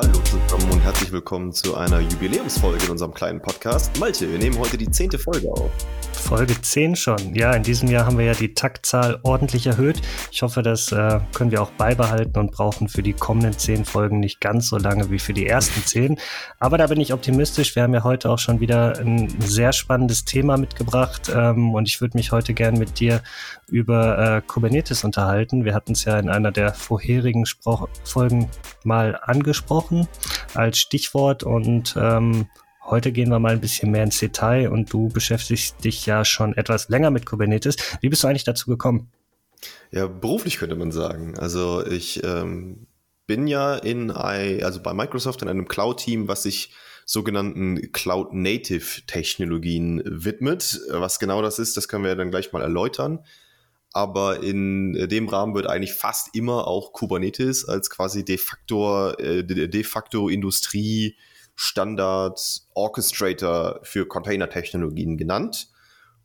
Hallo zusammen und herzlich willkommen zu einer Jubiläumsfolge in unserem kleinen Podcast. Malte, wir nehmen heute die zehnte Folge auf. Folge 10 schon. Ja, in diesem Jahr haben wir ja die Taktzahl ordentlich erhöht. Ich hoffe, das äh, können wir auch beibehalten und brauchen für die kommenden 10 Folgen nicht ganz so lange wie für die ersten 10. Aber da bin ich optimistisch. Wir haben ja heute auch schon wieder ein sehr spannendes Thema mitgebracht ähm, und ich würde mich heute gern mit dir über äh, Kubernetes unterhalten. Wir hatten es ja in einer der vorherigen Spro Folgen mal angesprochen als Stichwort und ähm, Heute gehen wir mal ein bisschen mehr ins Detail und du beschäftigst dich ja schon etwas länger mit Kubernetes. Wie bist du eigentlich dazu gekommen? Ja, beruflich könnte man sagen. Also ich ähm, bin ja in also bei Microsoft in einem Cloud-Team, was sich sogenannten Cloud-Native-Technologien widmet. Was genau das ist, das können wir dann gleich mal erläutern. Aber in dem Rahmen wird eigentlich fast immer auch Kubernetes als quasi de facto, äh, de facto Industrie Standard Orchestrator für Container-Technologien genannt.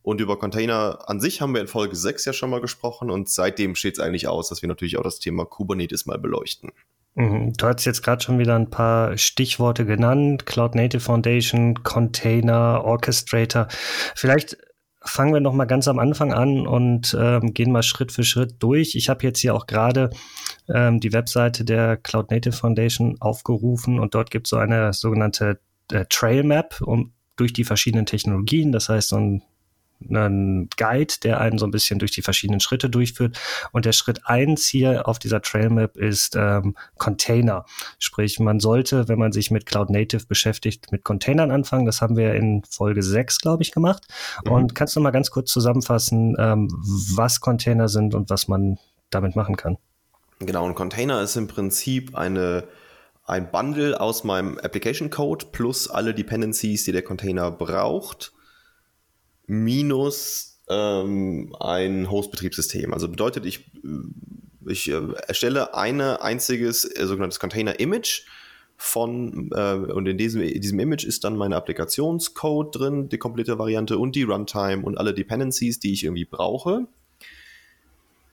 Und über Container an sich haben wir in Folge 6 ja schon mal gesprochen und seitdem steht es eigentlich aus, dass wir natürlich auch das Thema Kubernetes mal beleuchten. Mhm. Du hast jetzt gerade schon wieder ein paar Stichworte genannt. Cloud Native Foundation, Container, Orchestrator. Vielleicht fangen wir noch mal ganz am Anfang an und ähm, gehen mal Schritt für Schritt durch. Ich habe jetzt hier auch gerade ähm, die Webseite der Cloud Native Foundation aufgerufen und dort gibt es so eine sogenannte äh, Trail Map um, durch die verschiedenen Technologien. Das heißt, so ein einen Guide, der einen so ein bisschen durch die verschiedenen Schritte durchführt. Und der Schritt eins hier auf dieser Trailmap ist ähm, Container. Sprich, man sollte, wenn man sich mit Cloud Native beschäftigt, mit Containern anfangen. Das haben wir in Folge 6, glaube ich, gemacht. Mhm. Und kannst du mal ganz kurz zusammenfassen, ähm, was Container sind und was man damit machen kann? Genau, ein Container ist im Prinzip eine ein Bundle aus meinem Application Code plus alle Dependencies, die der Container braucht minus ähm, ein Host-Betriebssystem. Also bedeutet, ich, ich äh, erstelle ein einziges äh, sogenanntes Container-Image von äh, und in diesem, in diesem Image ist dann meine Applikationscode drin, die komplette Variante und die Runtime und alle Dependencies, die ich irgendwie brauche.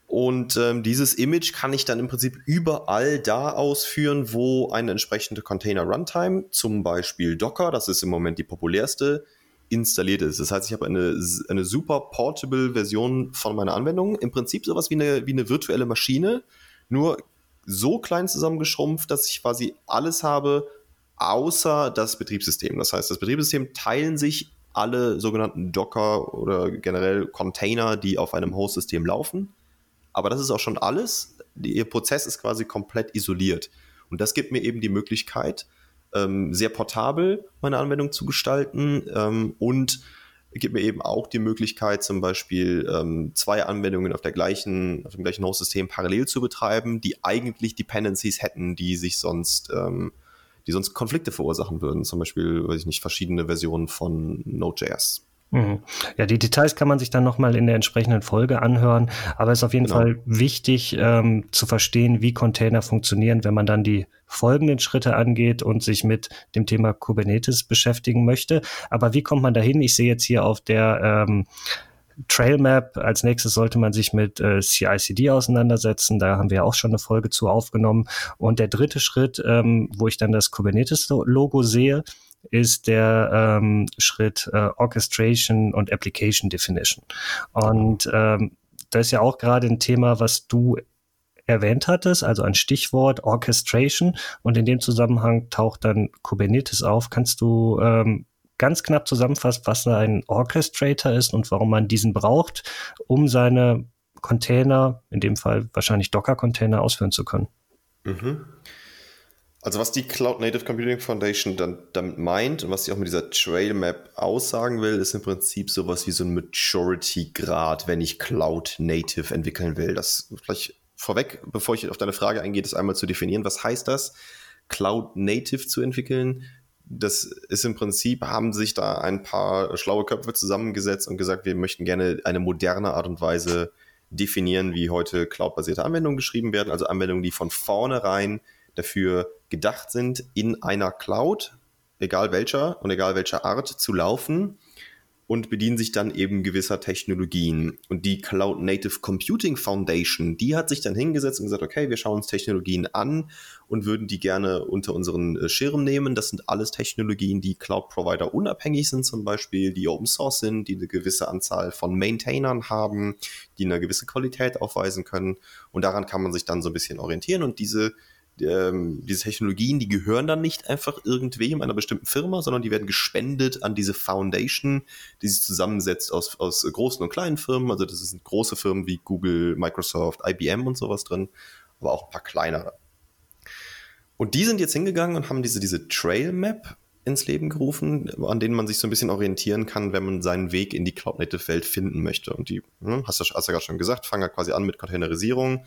Und ähm, dieses Image kann ich dann im Prinzip überall da ausführen, wo eine entsprechende Container Runtime, zum Beispiel Docker, das ist im Moment die populärste, installiert ist. Das heißt, ich habe eine, eine super portable Version von meiner Anwendung. Im Prinzip sowas wie eine, wie eine virtuelle Maschine, nur so klein zusammengeschrumpft, dass ich quasi alles habe, außer das Betriebssystem. Das heißt, das Betriebssystem teilen sich alle sogenannten Docker oder generell Container, die auf einem Host-System laufen. Aber das ist auch schon alles. Ihr Prozess ist quasi komplett isoliert. Und das gibt mir eben die Möglichkeit, ähm, sehr portabel meine Anwendung zu gestalten ähm, und gibt mir eben auch die Möglichkeit, zum Beispiel ähm, zwei Anwendungen auf, der gleichen, auf dem gleichen Host-System parallel zu betreiben, die eigentlich Dependencies hätten, die sich sonst, ähm, die sonst Konflikte verursachen würden. Zum Beispiel, weiß ich nicht, verschiedene Versionen von Node.js. Mhm. Ja, die Details kann man sich dann nochmal in der entsprechenden Folge anhören, aber es ist auf jeden genau. Fall wichtig ähm, zu verstehen, wie Container funktionieren, wenn man dann die folgenden Schritte angeht und sich mit dem Thema Kubernetes beschäftigen möchte. Aber wie kommt man dahin? Ich sehe jetzt hier auf der ähm, Trailmap. Als nächstes sollte man sich mit äh, CICD auseinandersetzen. Da haben wir auch schon eine Folge zu aufgenommen. Und der dritte Schritt, ähm, wo ich dann das Kubernetes-Logo sehe, ist der ähm, Schritt äh, Orchestration und Application Definition. Und ähm, das ist ja auch gerade ein Thema, was du erwähnt hattest, also ein Stichwort Orchestration. Und in dem Zusammenhang taucht dann Kubernetes auf. Kannst du ähm, ganz knapp zusammenfassen, was ein Orchestrator ist und warum man diesen braucht, um seine Container, in dem Fall wahrscheinlich Docker-Container, ausführen zu können? Mhm. Also was die Cloud Native Computing Foundation dann damit meint und was sie auch mit dieser Trail Map aussagen will, ist im Prinzip sowas wie so ein Maturity-Grad, wenn ich Cloud Native entwickeln will. Das vielleicht vorweg, bevor ich auf deine Frage eingehe, das einmal zu definieren. Was heißt das, Cloud Native zu entwickeln? Das ist im Prinzip, haben sich da ein paar schlaue Köpfe zusammengesetzt und gesagt, wir möchten gerne eine moderne Art und Weise definieren, wie heute cloudbasierte Anwendungen geschrieben werden. Also Anwendungen, die von vornherein dafür gedacht sind, in einer Cloud, egal welcher und egal welcher Art, zu laufen und bedienen sich dann eben gewisser Technologien. Und die Cloud Native Computing Foundation, die hat sich dann hingesetzt und gesagt, okay, wir schauen uns Technologien an und würden die gerne unter unseren äh, Schirm nehmen. Das sind alles Technologien, die Cloud-Provider unabhängig sind, zum Beispiel, die Open Source sind, die eine gewisse Anzahl von Maintainern haben, die eine gewisse Qualität aufweisen können. Und daran kann man sich dann so ein bisschen orientieren. Und diese ähm, diese Technologien, die gehören dann nicht einfach irgendwem, einer bestimmten Firma, sondern die werden gespendet an diese Foundation, die sich zusammensetzt aus, aus großen und kleinen Firmen. Also das sind große Firmen wie Google, Microsoft, IBM und sowas drin, aber auch ein paar kleinere. Und die sind jetzt hingegangen und haben diese, diese Trail Map ins Leben gerufen, an denen man sich so ein bisschen orientieren kann, wenn man seinen Weg in die Cloud-Native-Welt finden möchte. Und die, hm, hast du hast ja gerade schon gesagt, fangen ja quasi an mit Containerisierung,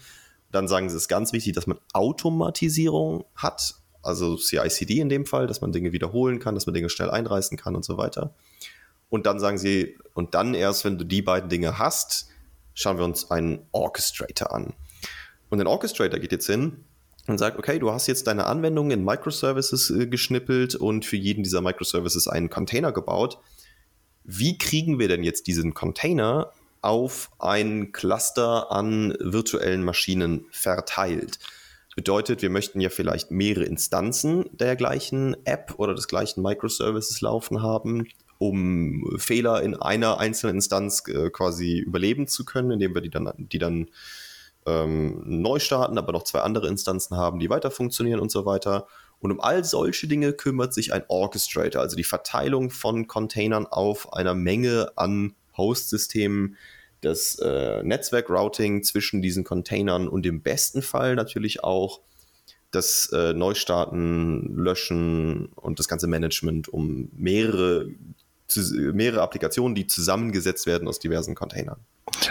dann sagen sie, es ist ganz wichtig, dass man Automatisierung hat, also CI/CD in dem Fall, dass man Dinge wiederholen kann, dass man Dinge schnell einreißen kann und so weiter. Und dann sagen sie, und dann erst, wenn du die beiden Dinge hast, schauen wir uns einen Orchestrator an. Und ein Orchestrator geht jetzt hin und sagt, okay, du hast jetzt deine Anwendung in Microservices äh, geschnippelt und für jeden dieser Microservices einen Container gebaut. Wie kriegen wir denn jetzt diesen Container auf ein Cluster an virtuellen Maschinen verteilt. Bedeutet, wir möchten ja vielleicht mehrere Instanzen der gleichen App oder des gleichen Microservices laufen haben, um Fehler in einer einzelnen Instanz äh, quasi überleben zu können, indem wir die dann, die dann ähm, neu starten, aber noch zwei andere Instanzen haben, die weiter funktionieren und so weiter. Und um all solche Dinge kümmert sich ein Orchestrator, also die Verteilung von Containern auf einer Menge an Host-Systemen, das äh, Netzwerk-Routing zwischen diesen Containern und im besten Fall natürlich auch das äh, Neustarten, Löschen und das ganze Management um mehrere, mehrere Applikationen, die zusammengesetzt werden aus diversen Containern.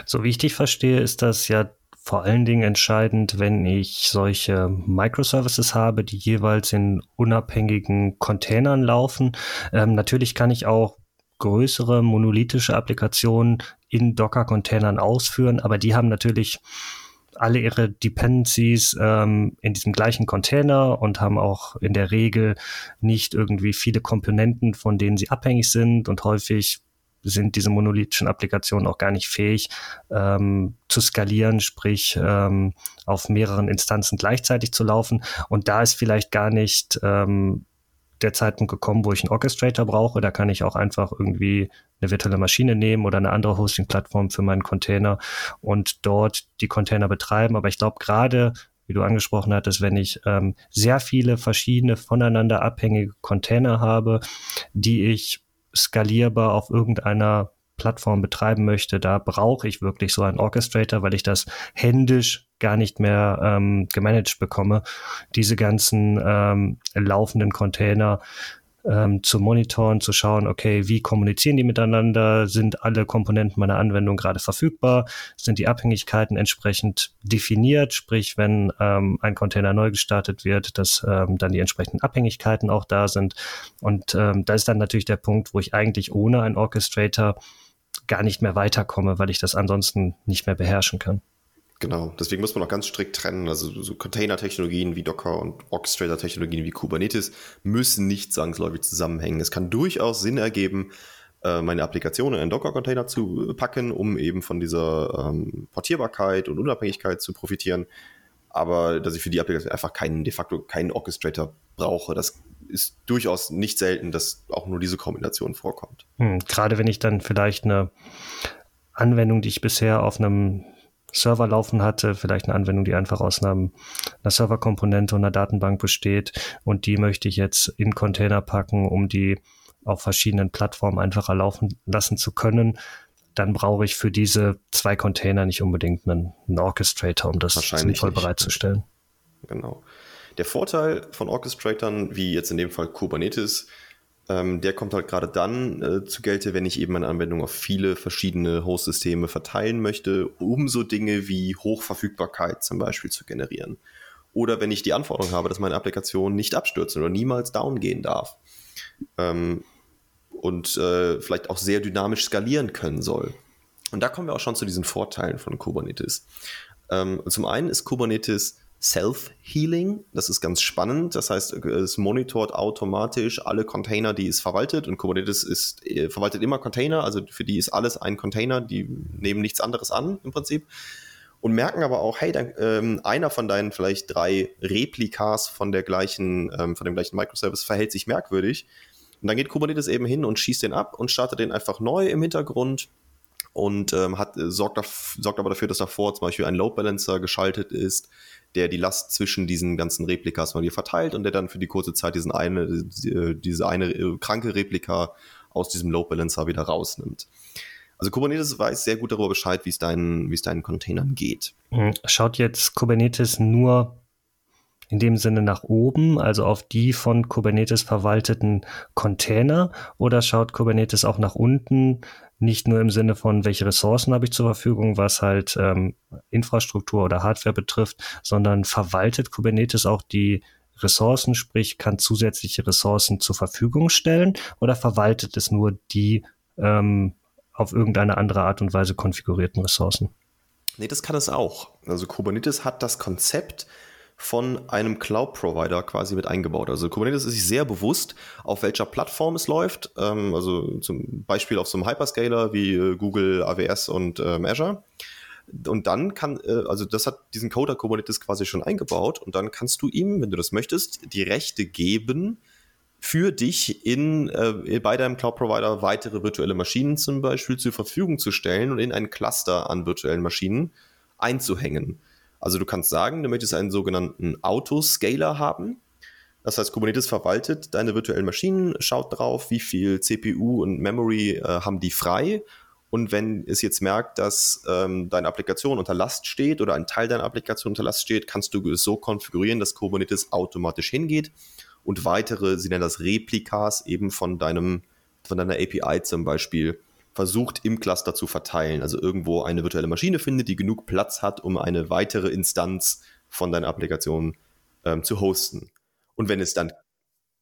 So wie ich dich verstehe, ist das ja vor allen Dingen entscheidend, wenn ich solche Microservices habe, die jeweils in unabhängigen Containern laufen. Ähm, natürlich kann ich auch größere monolithische Applikationen in Docker-Containern ausführen, aber die haben natürlich alle ihre Dependencies ähm, in diesem gleichen Container und haben auch in der Regel nicht irgendwie viele Komponenten, von denen sie abhängig sind und häufig sind diese monolithischen Applikationen auch gar nicht fähig ähm, zu skalieren, sprich ähm, auf mehreren Instanzen gleichzeitig zu laufen. Und da ist vielleicht gar nicht ähm, der Zeitpunkt gekommen, wo ich einen Orchestrator brauche. Da kann ich auch einfach irgendwie eine virtuelle Maschine nehmen oder eine andere Hosting-Plattform für meinen Container und dort die Container betreiben. Aber ich glaube, gerade wie du angesprochen hattest, wenn ich ähm, sehr viele verschiedene voneinander abhängige Container habe, die ich skalierbar auf irgendeiner Plattform betreiben möchte, da brauche ich wirklich so einen Orchestrator, weil ich das händisch gar nicht mehr ähm, gemanagt bekomme, diese ganzen ähm, laufenden Container ähm, zu monitoren, zu schauen, okay, wie kommunizieren die miteinander, sind alle Komponenten meiner Anwendung gerade verfügbar, sind die Abhängigkeiten entsprechend definiert, sprich, wenn ähm, ein Container neu gestartet wird, dass ähm, dann die entsprechenden Abhängigkeiten auch da sind. Und ähm, da ist dann natürlich der Punkt, wo ich eigentlich ohne einen Orchestrator gar nicht mehr weiterkomme, weil ich das ansonsten nicht mehr beherrschen kann. Genau, deswegen muss man auch ganz strikt trennen. Also so Container-Technologien wie Docker und Orchestrator-Technologien wie Kubernetes müssen nicht zwangsläufig zusammenhängen. Es kann durchaus Sinn ergeben, äh, meine Applikation in einen Docker-Container zu packen, um eben von dieser ähm, Portierbarkeit und Unabhängigkeit zu profitieren. Aber dass ich für die Applikation einfach keinen, de facto keinen Orchestrator brauche, das ist durchaus nicht selten, dass auch nur diese Kombination vorkommt. Hm, gerade wenn ich dann vielleicht eine Anwendung, die ich bisher auf einem Server laufen hatte, vielleicht eine Anwendung, die einfach aus einem, einer Serverkomponente und einer Datenbank besteht und die möchte ich jetzt in Container packen, um die auf verschiedenen Plattformen einfacher laufen lassen zu können, dann brauche ich für diese zwei Container nicht unbedingt einen, einen Orchestrator, um das sinnvoll nicht. bereitzustellen. Genau. Der Vorteil von Orchestratoren, wie jetzt in dem Fall Kubernetes, ähm, der kommt halt gerade dann äh, zu Gelte, wenn ich eben eine Anwendung auf viele verschiedene Host-Systeme verteilen möchte, um so Dinge wie Hochverfügbarkeit zum Beispiel zu generieren. Oder wenn ich die Anforderung habe, dass meine Applikation nicht abstürzen oder niemals down gehen darf. Ähm, und äh, vielleicht auch sehr dynamisch skalieren können soll. Und da kommen wir auch schon zu diesen Vorteilen von Kubernetes. Ähm, zum einen ist Kubernetes Self-Healing. Das ist ganz spannend. Das heißt, es monitort automatisch alle Container, die es verwaltet. Und Kubernetes ist, äh, verwaltet immer Container. Also für die ist alles ein Container. Die nehmen nichts anderes an im Prinzip. Und merken aber auch, hey, dann, ähm, einer von deinen vielleicht drei Replikas von der gleichen, ähm, von dem gleichen Microservice verhält sich merkwürdig. Und dann geht Kubernetes eben hin und schießt den ab und startet den einfach neu im Hintergrund und ähm, hat, äh, sorgt, sorgt aber dafür, dass davor zum Beispiel ein Load Balancer geschaltet ist, der die Last zwischen diesen ganzen Replikas mal hier verteilt und der dann für die kurze Zeit diesen eine, äh, diese eine äh, kranke Replika aus diesem Load Balancer wieder rausnimmt. Also Kubernetes weiß sehr gut darüber Bescheid, wie es deinen, wie es deinen Containern geht. Mhm. Schaut jetzt Kubernetes nur in dem Sinne nach oben, also auf die von Kubernetes verwalteten Container, oder schaut Kubernetes auch nach unten, nicht nur im Sinne von, welche Ressourcen habe ich zur Verfügung, was halt ähm, Infrastruktur oder Hardware betrifft, sondern verwaltet Kubernetes auch die Ressourcen, sprich kann zusätzliche Ressourcen zur Verfügung stellen oder verwaltet es nur die ähm, auf irgendeine andere Art und Weise konfigurierten Ressourcen? Nee, das kann es auch. Also Kubernetes hat das Konzept, von einem Cloud-Provider quasi mit eingebaut. Also Kubernetes ist sich sehr bewusst, auf welcher Plattform es läuft. Ähm, also zum Beispiel auf so einem Hyperscaler wie äh, Google, AWS und ähm, Azure. Und dann kann, äh, also das hat diesen Coder Kubernetes quasi schon eingebaut und dann kannst du ihm, wenn du das möchtest, die Rechte geben, für dich in, äh, bei deinem Cloud-Provider weitere virtuelle Maschinen zum Beispiel zur Verfügung zu stellen und in ein Cluster an virtuellen Maschinen einzuhängen. Also du kannst sagen, du möchtest einen sogenannten Autoscaler haben. Das heißt, Kubernetes verwaltet deine virtuellen Maschinen, schaut drauf, wie viel CPU und Memory äh, haben die frei. Und wenn es jetzt merkt, dass ähm, deine Applikation unter Last steht oder ein Teil deiner Applikation unter Last steht, kannst du es so konfigurieren, dass Kubernetes automatisch hingeht und weitere, sie nennen das Replikas eben von deinem, von deiner API zum Beispiel versucht im Cluster zu verteilen. Also irgendwo eine virtuelle Maschine findet, die genug Platz hat, um eine weitere Instanz von deiner Applikation ähm, zu hosten. Und wenn es dann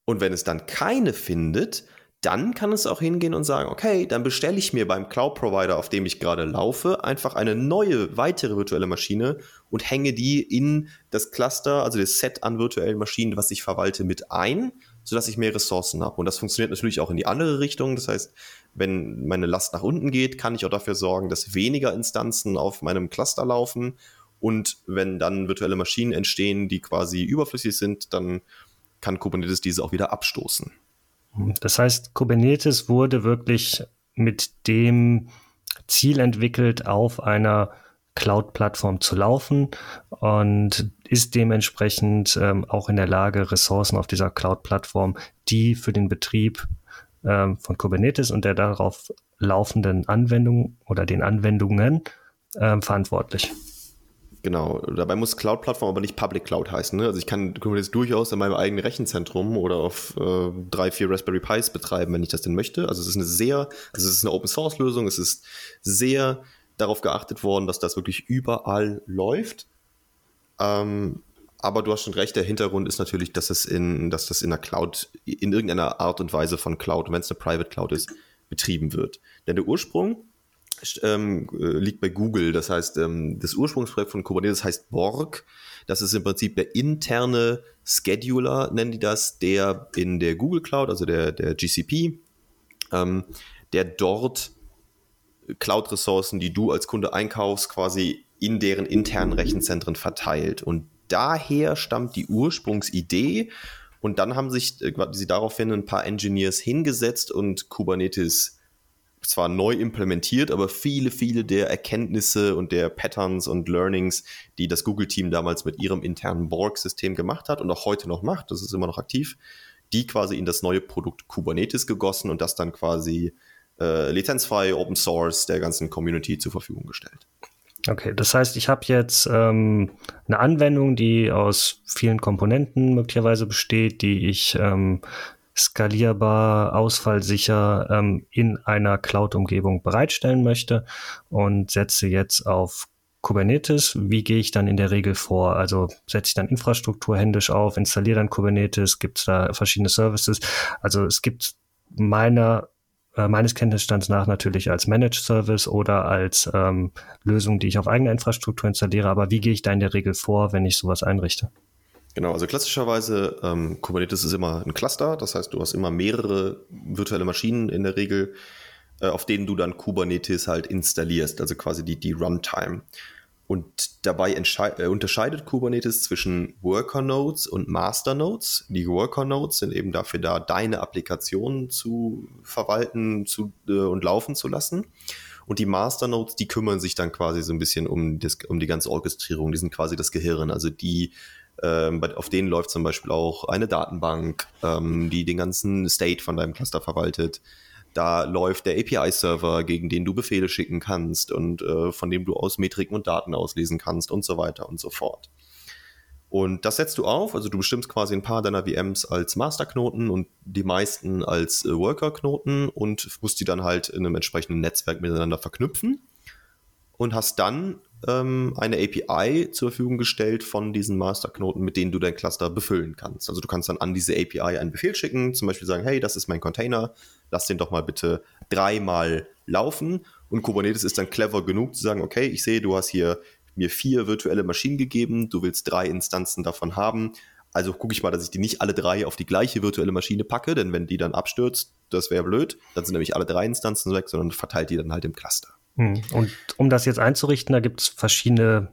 und wenn es dann keine findet, dann kann es auch hingehen und sagen, okay, dann bestelle ich mir beim Cloud-Provider, auf dem ich gerade laufe, einfach eine neue, weitere virtuelle Maschine und hänge die in das Cluster, also das Set an virtuellen Maschinen, was ich verwalte, mit ein, sodass ich mehr Ressourcen habe. Und das funktioniert natürlich auch in die andere Richtung. Das heißt, wenn meine Last nach unten geht, kann ich auch dafür sorgen, dass weniger Instanzen auf meinem Cluster laufen. Und wenn dann virtuelle Maschinen entstehen, die quasi überflüssig sind, dann kann Kubernetes diese auch wieder abstoßen. Das heißt, Kubernetes wurde wirklich mit dem Ziel entwickelt, auf einer Cloud-Plattform zu laufen und ist dementsprechend ähm, auch in der Lage, Ressourcen auf dieser Cloud-Plattform, die für den Betrieb ähm, von Kubernetes und der darauf laufenden Anwendung oder den Anwendungen ähm, verantwortlich. Genau, dabei muss Cloud-Plattform aber nicht Public Cloud heißen. Ne? Also ich kann Kubernetes durchaus in meinem eigenen Rechenzentrum oder auf äh, drei, vier Raspberry Pis betreiben, wenn ich das denn möchte. Also es ist eine sehr, also es ist eine Open-Source-Lösung, es ist sehr darauf geachtet worden, dass das wirklich überall läuft. Ähm, aber du hast schon recht, der Hintergrund ist natürlich, dass es in, dass das in der Cloud, in irgendeiner Art und Weise von Cloud, wenn es eine Private Cloud ist, betrieben wird. Denn der Ursprung ähm, liegt bei Google. Das heißt, ähm, das Ursprungsprojekt von Kubernetes heißt Borg. Das ist im Prinzip der interne Scheduler, nennen die das, der in der Google Cloud, also der, der GCP, ähm, der dort Cloud-Ressourcen, die du als Kunde einkaufst, quasi in deren internen Rechenzentren verteilt. Und daher stammt die Ursprungsidee. Und dann haben sich äh, sie daraufhin ein paar Engineers hingesetzt und Kubernetes zwar neu implementiert, aber viele, viele der Erkenntnisse und der Patterns und Learnings, die das Google-Team damals mit ihrem internen Borg-System gemacht hat und auch heute noch macht, das ist immer noch aktiv, die quasi in das neue Produkt Kubernetes gegossen und das dann quasi äh, lizenzfrei, Open Source der ganzen Community zur Verfügung gestellt. Okay, das heißt, ich habe jetzt ähm, eine Anwendung, die aus vielen Komponenten möglicherweise besteht, die ich ähm, skalierbar, ausfallsicher ähm, in einer Cloud-Umgebung bereitstellen möchte und setze jetzt auf Kubernetes. Wie gehe ich dann in der Regel vor? Also setze ich dann Infrastruktur händisch auf, installiere dann Kubernetes, gibt es da verschiedene Services. Also es gibt meiner äh, meines Kenntnisstands nach natürlich als Managed Service oder als ähm, Lösung, die ich auf eigener Infrastruktur installiere. Aber wie gehe ich da in der Regel vor, wenn ich sowas einrichte? Genau, also klassischerweise ähm, Kubernetes ist immer ein Cluster, das heißt, du hast immer mehrere virtuelle Maschinen in der Regel, äh, auf denen du dann Kubernetes halt installierst, also quasi die, die Runtime. Und dabei äh, unterscheidet Kubernetes zwischen Worker Nodes und Master Nodes. Die Worker Nodes sind eben dafür da, deine Applikationen zu verwalten zu, äh, und laufen zu lassen. Und die Master Nodes, die kümmern sich dann quasi so ein bisschen um, das, um die ganze Orchestrierung. Die sind quasi das Gehirn. Also die, ähm, auf denen läuft zum Beispiel auch eine Datenbank, ähm, die den ganzen State von deinem Cluster verwaltet. Da läuft der API-Server, gegen den du Befehle schicken kannst und äh, von dem du aus Metriken und Daten auslesen kannst und so weiter und so fort. Und das setzt du auf, also du bestimmst quasi ein paar deiner VMs als Masterknoten und die meisten als äh, Worker-Knoten und musst die dann halt in einem entsprechenden Netzwerk miteinander verknüpfen und hast dann ähm, eine API zur Verfügung gestellt von diesen Masterknoten, mit denen du dein Cluster befüllen kannst. Also du kannst dann an diese API einen Befehl schicken, zum Beispiel sagen, hey, das ist mein Container, lass den doch mal bitte dreimal laufen. Und Kubernetes ist dann clever genug zu sagen, okay, ich sehe, du hast hier mir vier virtuelle Maschinen gegeben, du willst drei Instanzen davon haben. Also gucke ich mal, dass ich die nicht alle drei auf die gleiche virtuelle Maschine packe, denn wenn die dann abstürzt, das wäre blöd. Dann sind nämlich alle drei Instanzen weg, sondern verteilt die dann halt im Cluster. Hm. Und um das jetzt einzurichten, da gibt es verschiedene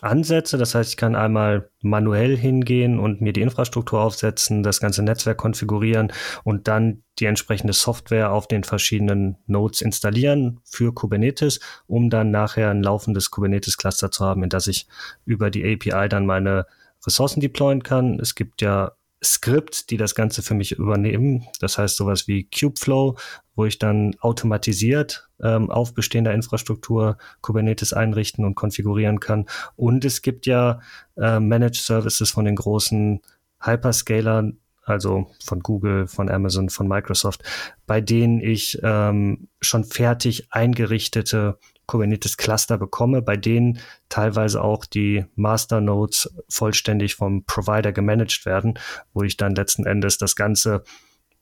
Ansätze. Das heißt, ich kann einmal manuell hingehen und mir die Infrastruktur aufsetzen, das ganze Netzwerk konfigurieren und dann die entsprechende Software auf den verschiedenen Nodes installieren für Kubernetes, um dann nachher ein laufendes Kubernetes-Cluster zu haben, in das ich über die API dann meine Ressourcen deployen kann. Es gibt ja Skripts, die das Ganze für mich übernehmen. Das heißt sowas wie Kubeflow, wo ich dann automatisiert ähm, auf bestehender Infrastruktur Kubernetes einrichten und konfigurieren kann. Und es gibt ja äh, Managed Services von den großen Hyperscalern, also von Google, von Amazon, von Microsoft, bei denen ich ähm, schon fertig eingerichtete Kubernetes Cluster bekomme, bei denen teilweise auch die Masternodes vollständig vom Provider gemanagt werden, wo ich dann letzten Endes das Ganze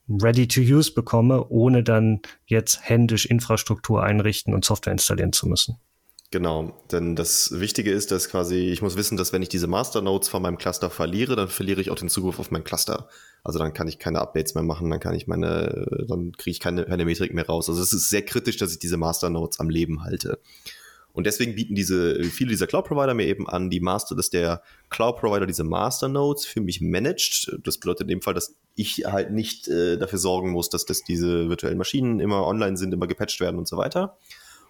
ready to use bekomme, ohne dann jetzt händisch Infrastruktur einrichten und Software installieren zu müssen. Genau, denn das Wichtige ist, dass quasi, ich muss wissen, dass wenn ich diese Masternodes von meinem Cluster verliere, dann verliere ich auch den Zugriff auf mein Cluster. Also dann kann ich keine Updates mehr machen, dann kann ich meine, dann kriege ich keine, keine Metrik mehr raus. Also es ist sehr kritisch, dass ich diese Masternodes am Leben halte. Und deswegen bieten diese, viele dieser Cloud-Provider mir eben an, die Master, dass der Cloud-Provider diese Master-Nodes für mich managt. Das bedeutet in dem Fall, dass ich halt nicht äh, dafür sorgen muss, dass, dass diese virtuellen Maschinen immer online sind, immer gepatcht werden und so weiter.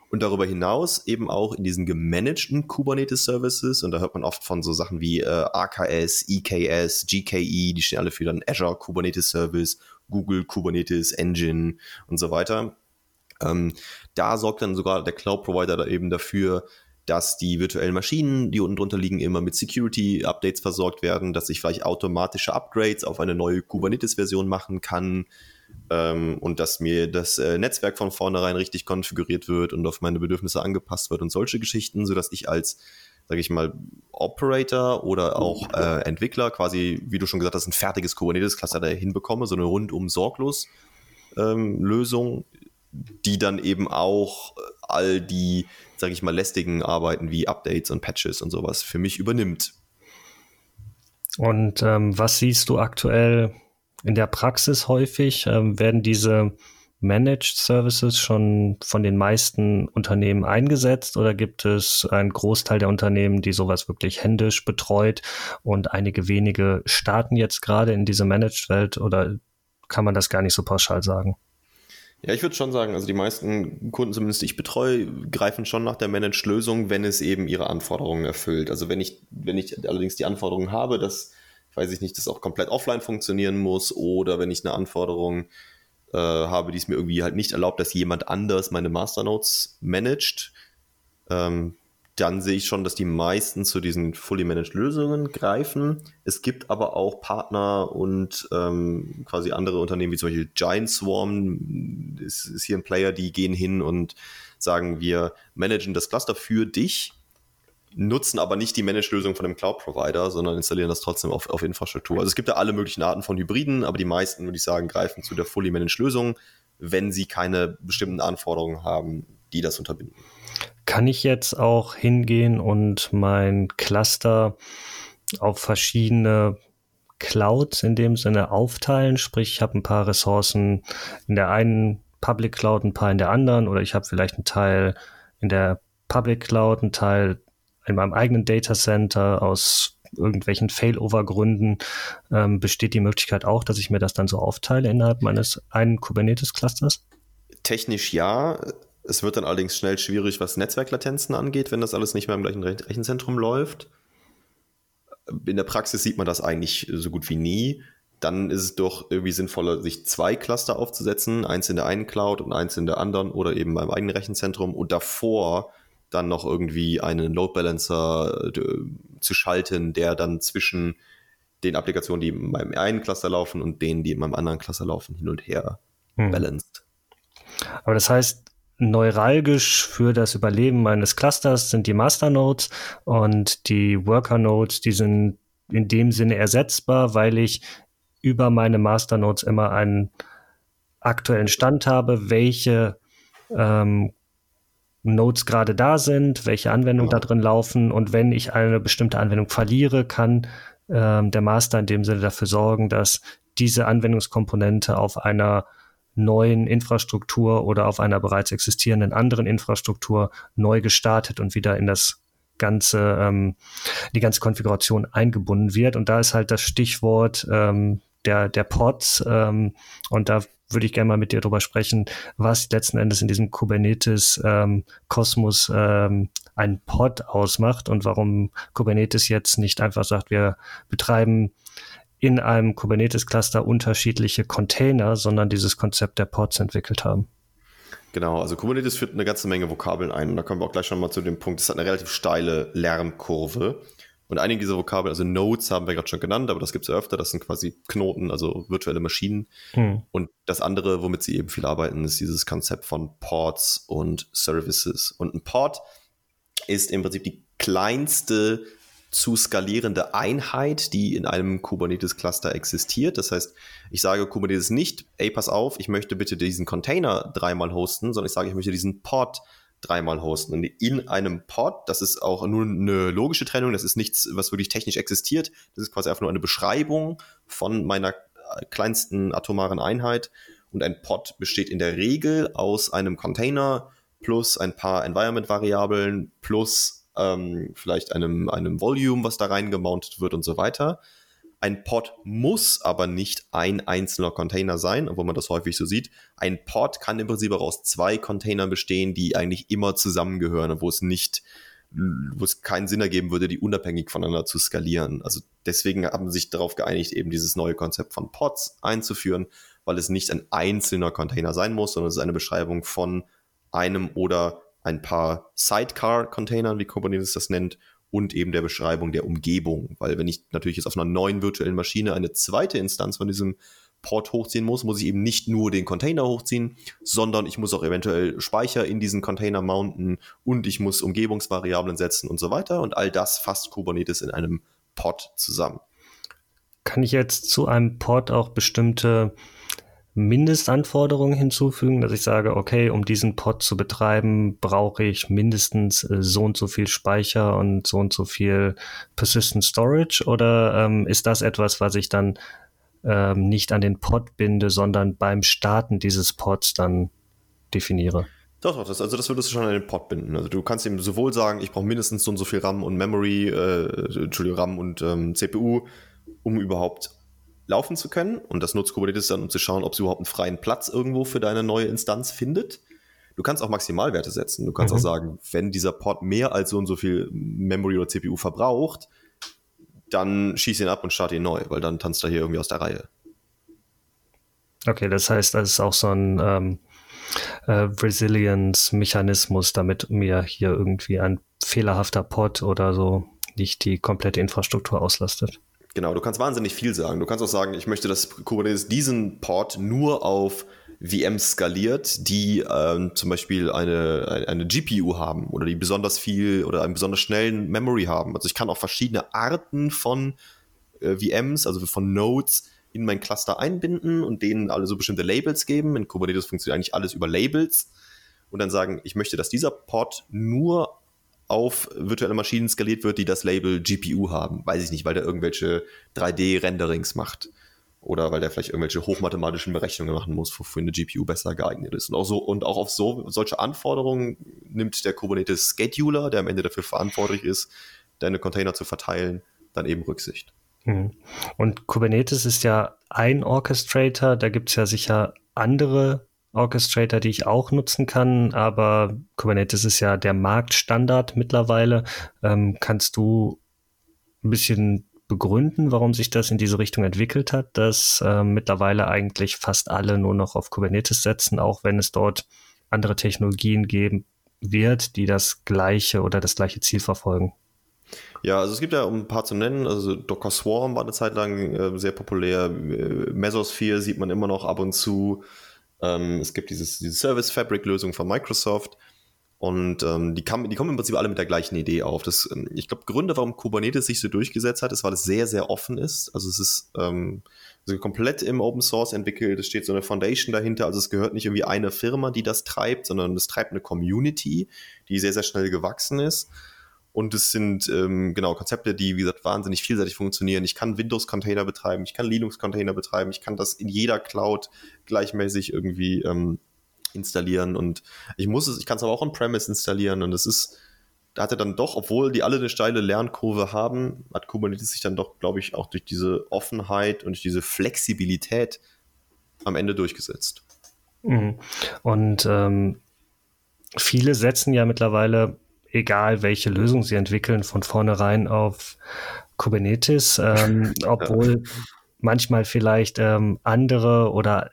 Und darüber hinaus eben auch in diesen gemanagten Kubernetes-Services, und da hört man oft von so Sachen wie äh, AKS, EKS, GKE, die stehen alle für dann Azure Kubernetes Service, Google Kubernetes Engine und so weiter. Ähm, da sorgt dann sogar der Cloud-Provider da eben dafür, dass die virtuellen Maschinen, die unten drunter liegen, immer mit Security-Updates versorgt werden, dass ich vielleicht automatische Upgrades auf eine neue Kubernetes-Version machen kann, ähm, und dass mir das äh, Netzwerk von vornherein richtig konfiguriert wird und auf meine Bedürfnisse angepasst wird und solche Geschichten, sodass ich als, sage ich mal, Operator oder auch äh, Entwickler quasi, wie du schon gesagt hast, ein fertiges Kubernetes-Cluster da hinbekomme, so eine rundum sorglos ähm, Lösung, die dann eben auch äh, all die, sage ich mal, lästigen Arbeiten wie Updates und Patches und sowas für mich übernimmt. Und ähm, was siehst du aktuell in der Praxis häufig? Ähm, werden diese Managed Services schon von den meisten Unternehmen eingesetzt oder gibt es einen Großteil der Unternehmen, die sowas wirklich händisch betreut und einige wenige starten jetzt gerade in diese Managed-Welt oder kann man das gar nicht so pauschal sagen? Ja, ich würde schon sagen, also die meisten Kunden, zumindest ich betreue, greifen schon nach der Managed-Lösung, wenn es eben ihre Anforderungen erfüllt. Also wenn ich, wenn ich allerdings die Anforderungen habe, dass weiß ich nicht, das auch komplett offline funktionieren muss oder wenn ich eine Anforderung äh, habe, die es mir irgendwie halt nicht erlaubt, dass jemand anders meine Masternodes managt, ähm, dann sehe ich schon, dass die meisten zu diesen fully managed Lösungen greifen. Es gibt aber auch Partner und ähm, quasi andere Unternehmen, wie zum Beispiel Giant Swarm, ist, ist hier ein Player, die gehen hin und sagen, wir managen das Cluster für dich nutzen aber nicht die Managed-Lösung von dem Cloud-Provider, sondern installieren das trotzdem auf, auf Infrastruktur. Also es gibt ja alle möglichen Arten von Hybriden, aber die meisten, würde ich sagen, greifen zu der Fully Managed-Lösung, wenn sie keine bestimmten Anforderungen haben, die das unterbinden. Kann ich jetzt auch hingehen und mein Cluster auf verschiedene Clouds in dem Sinne aufteilen? Sprich, ich habe ein paar Ressourcen in der einen Public Cloud, ein paar in der anderen oder ich habe vielleicht einen Teil in der Public Cloud, einen Teil in meinem eigenen Data Center aus irgendwelchen Failover-Gründen ähm, besteht die Möglichkeit auch, dass ich mir das dann so aufteile innerhalb meines einen Kubernetes-Clusters? Technisch ja. Es wird dann allerdings schnell schwierig, was Netzwerklatenzen angeht, wenn das alles nicht mehr im gleichen Rechenzentrum läuft. In der Praxis sieht man das eigentlich so gut wie nie. Dann ist es doch irgendwie sinnvoller, sich zwei Cluster aufzusetzen, eins in der einen Cloud und eins in der anderen oder eben beim eigenen Rechenzentrum und davor dann noch irgendwie einen Load Balancer äh, zu schalten, der dann zwischen den Applikationen, die in meinem einen Cluster laufen und denen, die in meinem anderen Cluster laufen, hin und her hm. balanced. Aber das heißt, neuralgisch für das Überleben meines Clusters sind die Masternodes und die Worker Nodes, die sind in dem Sinne ersetzbar, weil ich über meine Masternodes immer einen aktuellen Stand habe, welche ähm, Nodes gerade da sind, welche Anwendungen ja. da drin laufen und wenn ich eine bestimmte Anwendung verliere, kann ähm, der Master in dem Sinne dafür sorgen, dass diese Anwendungskomponente auf einer neuen Infrastruktur oder auf einer bereits existierenden anderen Infrastruktur neu gestartet und wieder in das ganze, ähm, die ganze Konfiguration eingebunden wird. Und da ist halt das Stichwort ähm, der, der Pods. Ähm, und da würde ich gerne mal mit dir darüber sprechen, was letzten Endes in diesem Kubernetes-Kosmos ähm, ähm, ein Pod ausmacht und warum Kubernetes jetzt nicht einfach sagt, wir betreiben in einem Kubernetes-Cluster unterschiedliche Container, sondern dieses Konzept der Pods entwickelt haben. Genau, also Kubernetes führt eine ganze Menge Vokabeln ein und da kommen wir auch gleich schon mal zu dem Punkt, es hat eine relativ steile Lernkurve. Und einige dieser Vokabeln, also Nodes haben wir gerade schon genannt, aber das gibt es ja öfter, das sind quasi Knoten, also virtuelle Maschinen. Hm. Und das andere, womit sie eben viel arbeiten, ist dieses Konzept von Ports und Services. Und ein Port ist im Prinzip die kleinste zu skalierende Einheit, die in einem Kubernetes-Cluster existiert. Das heißt, ich sage Kubernetes nicht, ey, pass auf, ich möchte bitte diesen Container dreimal hosten, sondern ich sage, ich möchte diesen Pod dreimal hosten. Und in einem Pod, das ist auch nur eine logische Trennung, das ist nichts, was wirklich technisch existiert. Das ist quasi einfach nur eine Beschreibung von meiner kleinsten atomaren Einheit. Und ein Pod besteht in der Regel aus einem Container plus ein paar Environment-Variablen plus ähm, vielleicht einem, einem Volume, was da reingemountet wird und so weiter. Ein Pod muss aber nicht ein einzelner Container sein, obwohl man das häufig so sieht. Ein Pod kann im Prinzip auch aus zwei Containern bestehen, die eigentlich immer zusammengehören, wo es nicht, wo es keinen Sinn ergeben würde, die unabhängig voneinander zu skalieren. Also deswegen haben sich darauf geeinigt, eben dieses neue Konzept von Pods einzuführen, weil es nicht ein einzelner Container sein muss, sondern es ist eine Beschreibung von einem oder ein paar Sidecar-Containern, wie Kubernetes das nennt, und eben der Beschreibung der Umgebung. Weil wenn ich natürlich jetzt auf einer neuen virtuellen Maschine eine zweite Instanz von diesem Port hochziehen muss, muss ich eben nicht nur den Container hochziehen, sondern ich muss auch eventuell Speicher in diesen Container mounten und ich muss Umgebungsvariablen setzen und so weiter. Und all das fasst Kubernetes in einem Pod zusammen. Kann ich jetzt zu einem Pod auch bestimmte Mindestanforderungen hinzufügen, dass ich sage, okay, um diesen Pod zu betreiben, brauche ich mindestens äh, so und so viel Speicher und so und so viel Persistent Storage? Oder ähm, ist das etwas, was ich dann ähm, nicht an den Pod binde, sondern beim Starten dieses Pods dann definiere? Doch, doch, das, also das würdest du schon an den Pod binden. Also du kannst ihm sowohl sagen, ich brauche mindestens so und so viel RAM und Memory, äh, Entschuldigung, RAM und ähm, CPU, um überhaupt laufen zu können. Und das nutzt Kubernetes dann, um zu schauen, ob es überhaupt einen freien Platz irgendwo für deine neue Instanz findet. Du kannst auch Maximalwerte setzen. Du kannst mhm. auch sagen, wenn dieser Port mehr als so und so viel Memory oder CPU verbraucht, dann schieß ihn ab und starte ihn neu, weil dann tanzt er hier irgendwie aus der Reihe. Okay, das heißt, das ist auch so ein ähm, äh, Resilience-Mechanismus, damit mir hier irgendwie ein fehlerhafter Pod oder so nicht die komplette Infrastruktur auslastet. Genau, du kannst wahnsinnig viel sagen. Du kannst auch sagen, ich möchte, dass Kubernetes diesen Port nur auf VMs skaliert, die ähm, zum Beispiel eine, eine GPU haben oder die besonders viel oder einen besonders schnellen Memory haben. Also ich kann auch verschiedene Arten von äh, VMs, also von Nodes, in mein Cluster einbinden und denen alle so bestimmte Labels geben. In Kubernetes funktioniert eigentlich alles über Labels und dann sagen, ich möchte, dass dieser Pod nur auf virtuelle Maschinen skaliert wird, die das Label GPU haben. Weiß ich nicht, weil der irgendwelche 3D-Renderings macht oder weil der vielleicht irgendwelche hochmathematischen Berechnungen machen muss, wofür eine GPU besser geeignet ist. Und auch so und auch auf so solche Anforderungen nimmt der Kubernetes Scheduler, der am Ende dafür verantwortlich ist, deine Container zu verteilen, dann eben Rücksicht. Hm. Und Kubernetes ist ja ein Orchestrator, da gibt es ja sicher andere Orchestrator, die ich auch nutzen kann, aber Kubernetes ist ja der Marktstandard mittlerweile. Ähm, kannst du ein bisschen begründen, warum sich das in diese Richtung entwickelt hat, dass äh, mittlerweile eigentlich fast alle nur noch auf Kubernetes setzen, auch wenn es dort andere Technologien geben wird, die das gleiche oder das gleiche Ziel verfolgen? Ja, also es gibt ja, um ein paar zu nennen, also Docker Swarm war eine Zeit lang äh, sehr populär, äh, Mesosphere sieht man immer noch ab und zu. Ähm, es gibt dieses, diese Service Fabric Lösung von Microsoft. Und ähm, die, kam, die kommen im Prinzip alle mit der gleichen Idee auf. Das, ähm, ich glaube, Gründe, warum Kubernetes sich so durchgesetzt hat, ist, weil es sehr, sehr offen ist. Also es ist ähm, also komplett im Open Source entwickelt. Es steht so eine Foundation dahinter. Also es gehört nicht irgendwie eine Firma, die das treibt, sondern es treibt eine Community, die sehr, sehr schnell gewachsen ist. Und es sind ähm, genau Konzepte, die, wie gesagt, wahnsinnig vielseitig funktionieren. Ich kann Windows-Container betreiben, ich kann Linux-Container betreiben, ich kann das in jeder Cloud gleichmäßig irgendwie ähm, installieren und ich muss es, ich kann es aber auch on-premise installieren und es ist, da hatte dann doch, obwohl die alle eine steile Lernkurve haben, hat Kubernetes sich dann doch, glaube ich, auch durch diese Offenheit und durch diese Flexibilität am Ende durchgesetzt. Mhm. Und ähm, viele setzen ja mittlerweile, egal welche Lösung sie entwickeln, von vornherein auf Kubernetes, ähm, obwohl manchmal vielleicht ähm, andere oder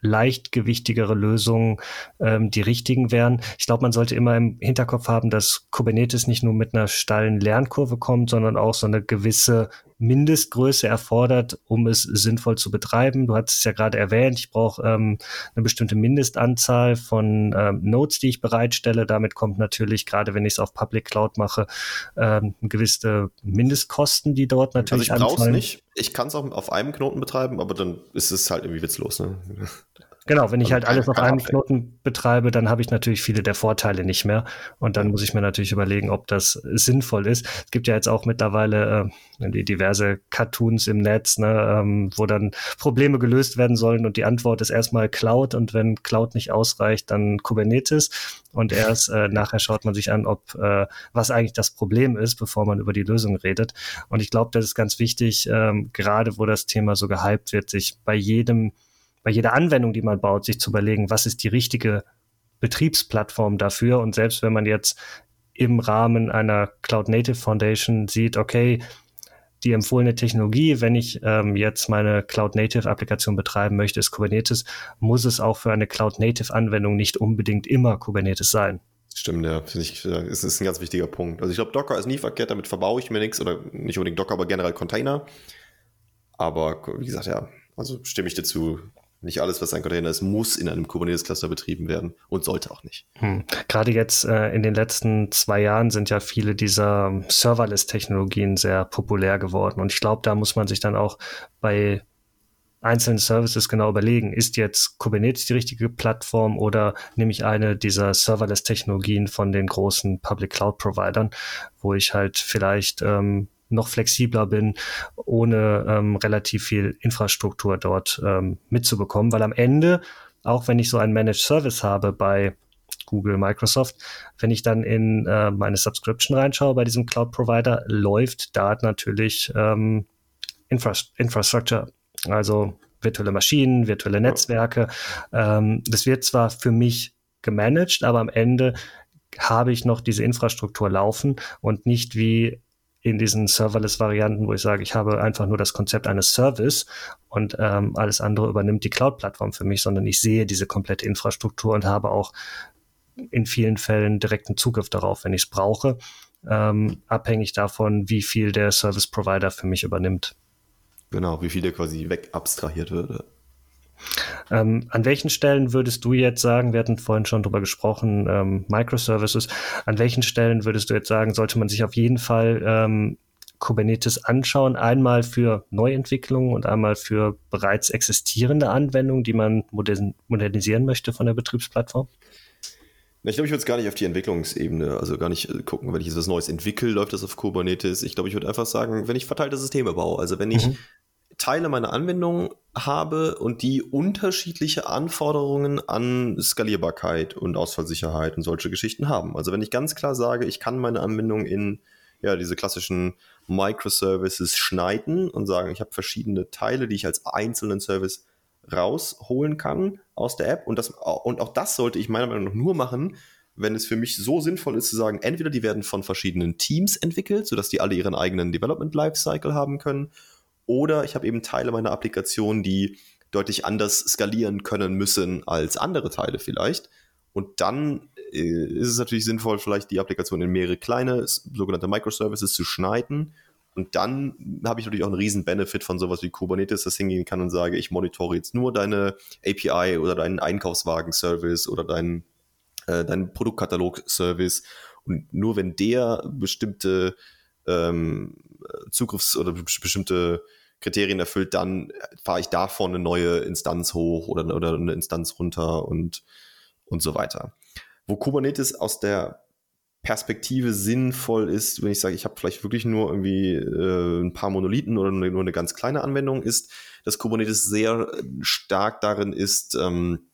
leichtgewichtigere Lösungen ähm, die richtigen wären. Ich glaube, man sollte immer im Hinterkopf haben, dass Kubernetes nicht nur mit einer steilen Lernkurve kommt, sondern auch so eine gewisse Mindestgröße erfordert, um es sinnvoll zu betreiben. Du hattest es ja gerade erwähnt, ich brauche ähm, eine bestimmte Mindestanzahl von ähm, Nodes, die ich bereitstelle. Damit kommt natürlich, gerade wenn ich es auf Public Cloud mache, ähm, gewisse Mindestkosten, die dort natürlich also ich anfallen. nicht. Ich kann es auch auf einem Knoten betreiben, aber dann ist es halt irgendwie witzlos. Ne? Genau, wenn ich also halt alles auf einem Knoten betreibe, dann habe ich natürlich viele der Vorteile nicht mehr. Und dann muss ich mir natürlich überlegen, ob das sinnvoll ist. Es gibt ja jetzt auch mittlerweile äh, die diverse Cartoons im Netz, ne, ähm, wo dann Probleme gelöst werden sollen. Und die Antwort ist erstmal Cloud. Und wenn Cloud nicht ausreicht, dann Kubernetes. Und erst äh, nachher schaut man sich an, ob äh, was eigentlich das Problem ist, bevor man über die Lösung redet. Und ich glaube, das ist ganz wichtig, ähm, gerade wo das Thema so gehypt wird, sich bei jedem bei jeder Anwendung, die man baut, sich zu überlegen, was ist die richtige Betriebsplattform dafür. Und selbst wenn man jetzt im Rahmen einer Cloud Native Foundation sieht, okay, die empfohlene Technologie, wenn ich ähm, jetzt meine Cloud Native Applikation betreiben möchte, ist Kubernetes, muss es auch für eine Cloud Native Anwendung nicht unbedingt immer Kubernetes sein. Stimmt, ja, finde ich, ist, ist ein ganz wichtiger Punkt. Also ich glaube, Docker ist nie verkehrt, damit verbaue ich mir nichts oder nicht unbedingt Docker, aber generell Container. Aber wie gesagt, ja, also stimme ich dazu. Nicht alles, was ein Container ist, muss in einem Kubernetes-Cluster betrieben werden und sollte auch nicht. Hm. Gerade jetzt äh, in den letzten zwei Jahren sind ja viele dieser Serverless-Technologien sehr populär geworden. Und ich glaube, da muss man sich dann auch bei einzelnen Services genau überlegen, ist jetzt Kubernetes die richtige Plattform oder nehme ich eine dieser Serverless-Technologien von den großen Public Cloud-Providern, wo ich halt vielleicht ähm, noch flexibler bin, ohne ähm, relativ viel Infrastruktur dort ähm, mitzubekommen, weil am Ende, auch wenn ich so einen Managed Service habe bei Google, Microsoft, wenn ich dann in äh, meine Subscription reinschaue bei diesem Cloud Provider, läuft da natürlich ähm, Infra Infrastructure, also virtuelle Maschinen, virtuelle Netzwerke. Ähm, das wird zwar für mich gemanagt, aber am Ende habe ich noch diese Infrastruktur laufen und nicht wie in diesen Serverless-Varianten, wo ich sage, ich habe einfach nur das Konzept eines Service und ähm, alles andere übernimmt die Cloud-Plattform für mich, sondern ich sehe diese komplette Infrastruktur und habe auch in vielen Fällen direkten Zugriff darauf, wenn ich es brauche, ähm, abhängig davon, wie viel der Service-Provider für mich übernimmt. Genau, wie viel der quasi weg abstrahiert würde. Ähm, an welchen Stellen würdest du jetzt sagen, wir hatten vorhin schon drüber gesprochen, ähm, Microservices, an welchen Stellen würdest du jetzt sagen, sollte man sich auf jeden Fall ähm, Kubernetes anschauen. Einmal für Neuentwicklungen und einmal für bereits existierende Anwendungen, die man modernisieren möchte von der Betriebsplattform? Ich glaube, ich würde es gar nicht auf die Entwicklungsebene, also gar nicht äh, gucken, wenn ich etwas Neues entwickle, läuft das auf Kubernetes. Ich glaube, ich würde einfach sagen, wenn ich verteilte Systeme baue, also wenn ich mhm. Teile meiner Anwendung habe und die unterschiedliche Anforderungen an Skalierbarkeit und Ausfallsicherheit und solche Geschichten haben. Also wenn ich ganz klar sage, ich kann meine Anwendung in ja, diese klassischen Microservices schneiden und sagen, ich habe verschiedene Teile, die ich als einzelnen Service rausholen kann aus der App. Und, das, und auch das sollte ich meiner Meinung nach nur machen, wenn es für mich so sinnvoll ist zu sagen, entweder die werden von verschiedenen Teams entwickelt, sodass die alle ihren eigenen Development Lifecycle haben können, oder ich habe eben Teile meiner Applikation, die deutlich anders skalieren können müssen als andere Teile vielleicht. Und dann äh, ist es natürlich sinnvoll, vielleicht die Applikation in mehrere kleine, sogenannte Microservices zu schneiden. Und dann habe ich natürlich auch einen riesen Benefit von sowas wie Kubernetes, das hingehen kann und sage, ich monitore jetzt nur deine API oder deinen Einkaufswagen-Service oder deinen, äh, deinen Produktkatalog-Service. Und nur wenn der bestimmte ähm, Zugriffs- oder bestimmte Kriterien erfüllt, dann fahre ich davon eine neue Instanz hoch oder, oder eine Instanz runter und, und so weiter. Wo Kubernetes aus der Perspektive sinnvoll ist, wenn ich sage, ich habe vielleicht wirklich nur irgendwie äh, ein paar Monolithen oder nur eine ganz kleine Anwendung, ist, dass Kubernetes sehr stark darin ist, ähm,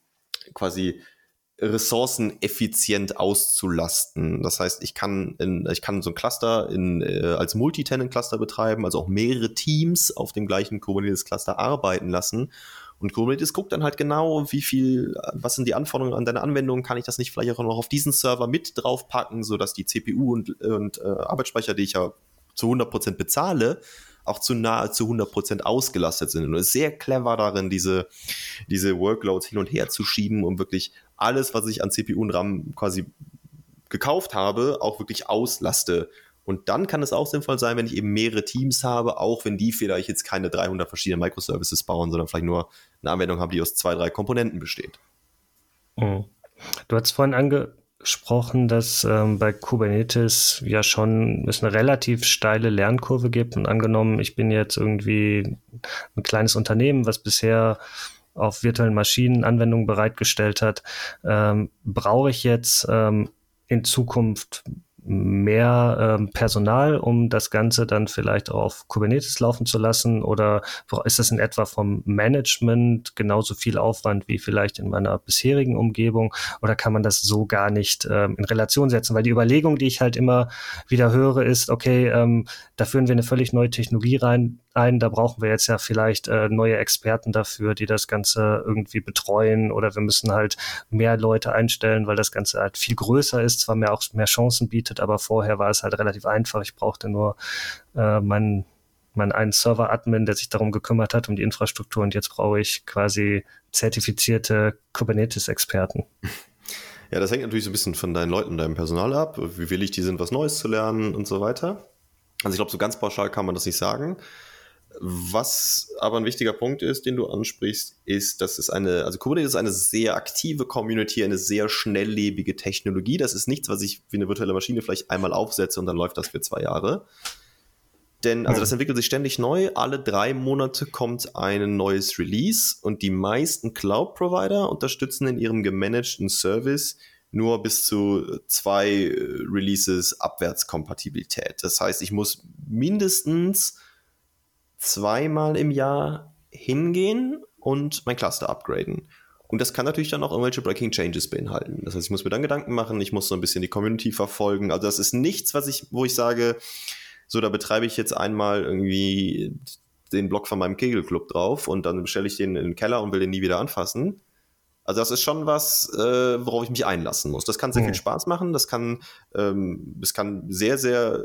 quasi Ressourcen effizient auszulasten. Das heißt, ich kann, in, ich kann so ein Cluster in, äh, als Multitenant-Cluster betreiben, also auch mehrere Teams auf dem gleichen Kubernetes-Cluster arbeiten lassen. Und Kubernetes guckt dann halt genau, wie viel, was sind die Anforderungen an deine Anwendung, kann ich das nicht vielleicht auch noch auf diesen Server mit draufpacken, sodass die CPU und, und äh, Arbeitsspeicher, die ich ja zu 100% bezahle, auch zu nahezu 100% ausgelastet sind. Und ist sehr clever darin, diese, diese Workloads hin und her zu schieben, um wirklich alles, was ich an CPU und RAM quasi gekauft habe, auch wirklich auslaste. Und dann kann es auch sinnvoll sein, wenn ich eben mehrere Teams habe, auch wenn die vielleicht jetzt keine 300 verschiedene Microservices bauen, sondern vielleicht nur eine Anwendung haben, die aus zwei, drei Komponenten besteht. Mhm. Du hast vorhin angesprochen, dass ähm, bei Kubernetes ja schon es eine relativ steile Lernkurve gibt. Und angenommen, ich bin jetzt irgendwie ein kleines Unternehmen, was bisher auf virtuellen Maschinen Anwendungen bereitgestellt hat, ähm, brauche ich jetzt ähm, in Zukunft mehr ähm, Personal, um das Ganze dann vielleicht auch auf Kubernetes laufen zu lassen? Oder ist das in etwa vom Management genauso viel Aufwand wie vielleicht in meiner bisherigen Umgebung? Oder kann man das so gar nicht ähm, in Relation setzen? Weil die Überlegung, die ich halt immer wieder höre, ist, okay, ähm, da führen wir eine völlig neue Technologie rein, ein. Da brauchen wir jetzt ja vielleicht äh, neue Experten dafür, die das Ganze irgendwie betreuen oder wir müssen halt mehr Leute einstellen, weil das Ganze halt viel größer ist, zwar mehr auch mehr Chancen bietet, aber vorher war es halt relativ einfach. Ich brauchte nur äh, meinen mein einen Server-Admin, der sich darum gekümmert hat, um die Infrastruktur und jetzt brauche ich quasi zertifizierte Kubernetes-Experten. Ja, das hängt natürlich so ein bisschen von deinen Leuten, deinem Personal ab, wie willig die sind, was Neues zu lernen und so weiter. Also ich glaube, so ganz pauschal kann man das nicht sagen. Was aber ein wichtiger Punkt ist, den du ansprichst, ist, dass es eine, also Kubernetes ist eine sehr aktive Community, eine sehr schnelllebige Technologie. Das ist nichts, was ich wie eine virtuelle Maschine vielleicht einmal aufsetze und dann läuft das für zwei Jahre. Denn, also das entwickelt sich ständig neu. Alle drei Monate kommt ein neues Release und die meisten Cloud-Provider unterstützen in ihrem gemanagten Service nur bis zu zwei Releases Abwärtskompatibilität. Das heißt, ich muss mindestens zweimal im Jahr hingehen und mein Cluster upgraden. Und das kann natürlich dann auch irgendwelche Breaking Changes beinhalten. Das heißt, ich muss mir dann Gedanken machen, ich muss so ein bisschen die Community verfolgen. Also das ist nichts, was ich, wo ich sage, so, da betreibe ich jetzt einmal irgendwie den Block von meinem Kegelclub drauf und dann bestelle ich den in den Keller und will den nie wieder anfassen. Also das ist schon was, äh, worauf ich mich einlassen muss. Das kann sehr mhm. viel Spaß machen. Das kann, ähm, das kann sehr, sehr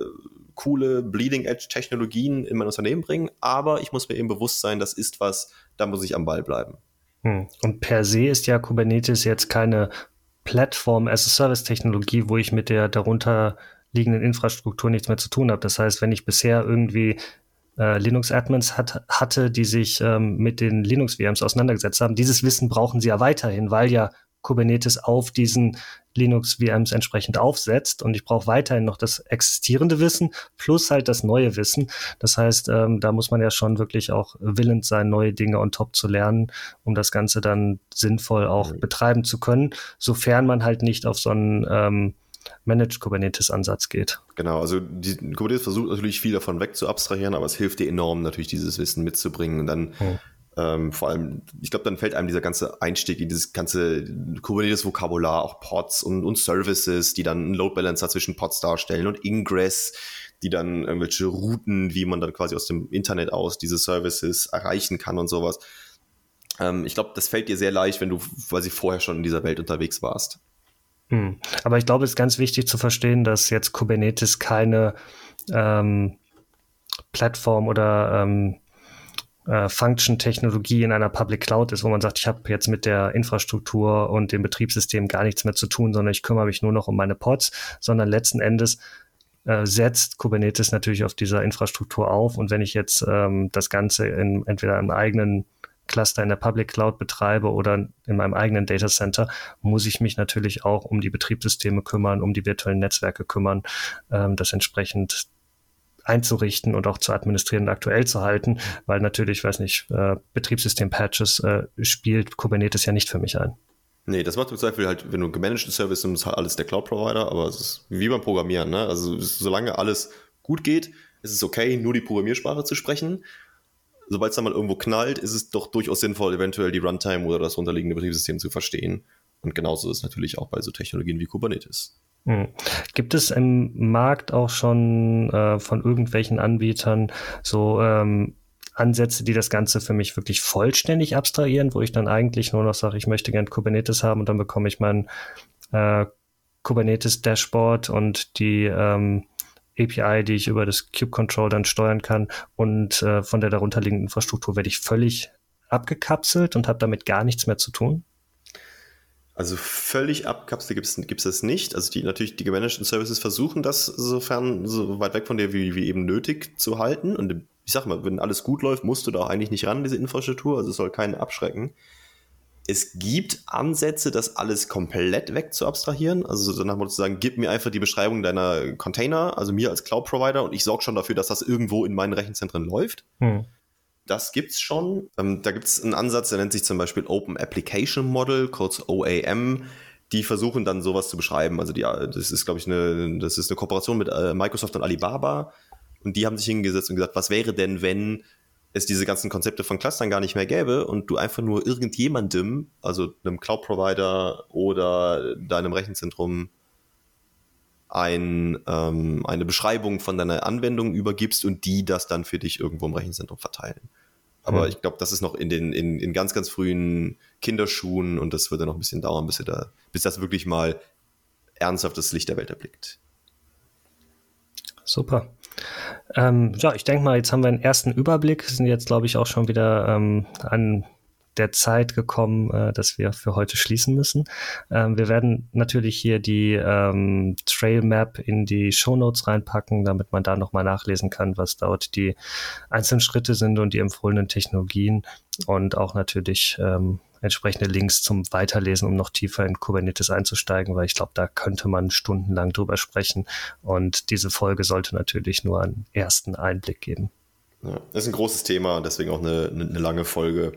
coole Bleeding-Edge-Technologien in mein Unternehmen bringen. Aber ich muss mir eben bewusst sein, das ist was, da muss ich am Ball bleiben. Mhm. Und per se ist ja Kubernetes jetzt keine Plattform-as-a-Service-Technologie, wo ich mit der darunter liegenden Infrastruktur nichts mehr zu tun habe. Das heißt, wenn ich bisher irgendwie äh, Linux-Admins hat, hatte, die sich ähm, mit den Linux-VMs auseinandergesetzt haben. Dieses Wissen brauchen sie ja weiterhin, weil ja Kubernetes auf diesen Linux-VMs entsprechend aufsetzt und ich brauche weiterhin noch das existierende Wissen plus halt das neue Wissen. Das heißt, ähm, da muss man ja schon wirklich auch willens sein, neue Dinge on top zu lernen, um das Ganze dann sinnvoll auch mhm. betreiben zu können, sofern man halt nicht auf so einen ähm, Managed Kubernetes Ansatz geht. Genau, also die, Kubernetes versucht natürlich viel davon wegzuabstrahieren, aber es hilft dir enorm natürlich dieses Wissen mitzubringen und dann hm. Ähm, vor allem, ich glaube, dann fällt einem dieser ganze Einstieg in dieses ganze Kubernetes-Vokabular, auch Pods und, und Services, die dann einen Load Balancer zwischen Pods darstellen und Ingress, die dann irgendwelche Routen, wie man dann quasi aus dem Internet aus diese Services erreichen kann und sowas. Ähm, ich glaube, das fällt dir sehr leicht, wenn du quasi vorher schon in dieser Welt unterwegs warst. Hm. Aber ich glaube, es ist ganz wichtig zu verstehen, dass jetzt Kubernetes keine ähm, Plattform oder ähm, äh, Function-Technologie in einer Public Cloud ist, wo man sagt, ich habe jetzt mit der Infrastruktur und dem Betriebssystem gar nichts mehr zu tun, sondern ich kümmere mich nur noch um meine Pods, sondern letzten Endes äh, setzt Kubernetes natürlich auf dieser Infrastruktur auf. Und wenn ich jetzt ähm, das Ganze in, entweder im eigenen Cluster in der Public Cloud betreibe oder in meinem eigenen Data Center, muss ich mich natürlich auch um die Betriebssysteme kümmern, um die virtuellen Netzwerke kümmern, ähm, das entsprechend einzurichten und auch zu administrieren und aktuell zu halten, weil natürlich, weiß nicht, äh, Betriebssystem-Patches äh, spielt Kubernetes ja nicht für mich ein. Nee, das macht im Zweifel halt, wenn du gemanagten Service nimmst, alles der Cloud-Provider, aber es ist wie beim Programmieren, ne? Also solange alles gut geht, ist es okay, nur die Programmiersprache zu sprechen sobald es dann mal irgendwo knallt, ist es doch durchaus sinnvoll, eventuell die Runtime oder das unterliegende Betriebssystem zu verstehen. Und genauso ist es natürlich auch bei so Technologien wie Kubernetes. Hm. Gibt es im Markt auch schon äh, von irgendwelchen Anbietern so ähm, Ansätze, die das Ganze für mich wirklich vollständig abstrahieren, wo ich dann eigentlich nur noch sage, ich möchte gern Kubernetes haben und dann bekomme ich mein äh, Kubernetes Dashboard und die ähm, API, die ich über das Cube Control dann steuern kann und äh, von der darunterliegenden Infrastruktur werde ich völlig abgekapselt und habe damit gar nichts mehr zu tun? Also völlig abkapselt gibt es das nicht. Also die natürlich die gemanagten Services versuchen das sofern so weit weg von dir wie, wie eben nötig zu halten. Und ich sag mal, wenn alles gut läuft, musst du da eigentlich nicht ran, diese Infrastruktur. Also es soll keinen abschrecken es gibt Ansätze, das alles komplett weg zu abstrahieren. Also so nach dem Motto zu sagen, gib mir einfach die Beschreibung deiner Container, also mir als Cloud-Provider, und ich sorge schon dafür, dass das irgendwo in meinen Rechenzentren läuft. Hm. Das gibt's schon. Ähm, da gibt es einen Ansatz, der nennt sich zum Beispiel Open Application Model, kurz OAM. Die versuchen dann sowas zu beschreiben. Also die, das ist, glaube ich, eine, das ist eine Kooperation mit äh, Microsoft und Alibaba. Und die haben sich hingesetzt und gesagt, was wäre denn, wenn es diese ganzen Konzepte von Clustern gar nicht mehr gäbe und du einfach nur irgendjemandem, also einem Cloud-Provider oder deinem Rechenzentrum, ein, ähm, eine Beschreibung von deiner Anwendung übergibst und die das dann für dich irgendwo im Rechenzentrum verteilen. Aber hm. ich glaube, das ist noch in den in, in ganz, ganz frühen Kinderschuhen und das wird dann noch ein bisschen dauern, bis, da, bis das wirklich mal ernsthaft das Licht der Welt erblickt. Super. Ähm, ja, ich denke mal, jetzt haben wir einen ersten Überblick, sind jetzt, glaube ich, auch schon wieder ähm, an der Zeit gekommen, äh, dass wir für heute schließen müssen. Ähm, wir werden natürlich hier die ähm, Trail Map in die Show Notes reinpacken, damit man da nochmal nachlesen kann, was dort die einzelnen Schritte sind und die empfohlenen Technologien und auch natürlich ähm, entsprechende Links zum Weiterlesen, um noch tiefer in Kubernetes einzusteigen, weil ich glaube, da könnte man stundenlang drüber sprechen. Und diese Folge sollte natürlich nur einen ersten Einblick geben. Ja, das ist ein großes Thema deswegen auch eine, eine lange Folge.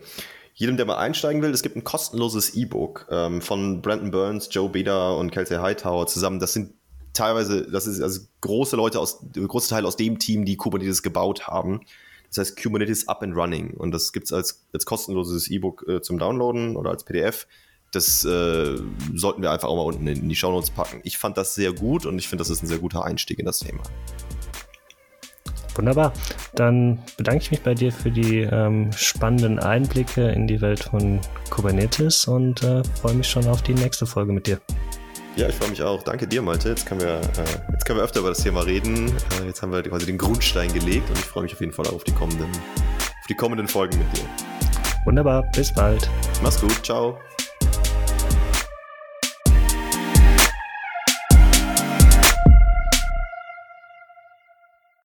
Jedem, der mal einsteigen will, es gibt ein kostenloses E-Book ähm, von Brandon Burns, Joe Beda und Kelsey Hightower zusammen. Das sind teilweise, das ist also große Leute aus, große Teil aus dem Team, die Kubernetes gebaut haben. Das heißt Kubernetes Up and Running. Und das gibt es als, als kostenloses E-Book äh, zum Downloaden oder als PDF. Das äh, sollten wir einfach auch mal unten in die Shownotes packen. Ich fand das sehr gut und ich finde, das ist ein sehr guter Einstieg in das Thema. Wunderbar. Dann bedanke ich mich bei dir für die ähm, spannenden Einblicke in die Welt von Kubernetes und äh, freue mich schon auf die nächste Folge mit dir. Ja, ich freue mich auch. Danke dir, Malte. Jetzt können wir, äh, jetzt können wir öfter über das Thema reden. Äh, jetzt haben wir quasi den Grundstein gelegt und ich freue mich auf jeden Fall auf die kommenden, auf die kommenden Folgen mit dir. Wunderbar. Bis bald. Mach's gut. Ciao.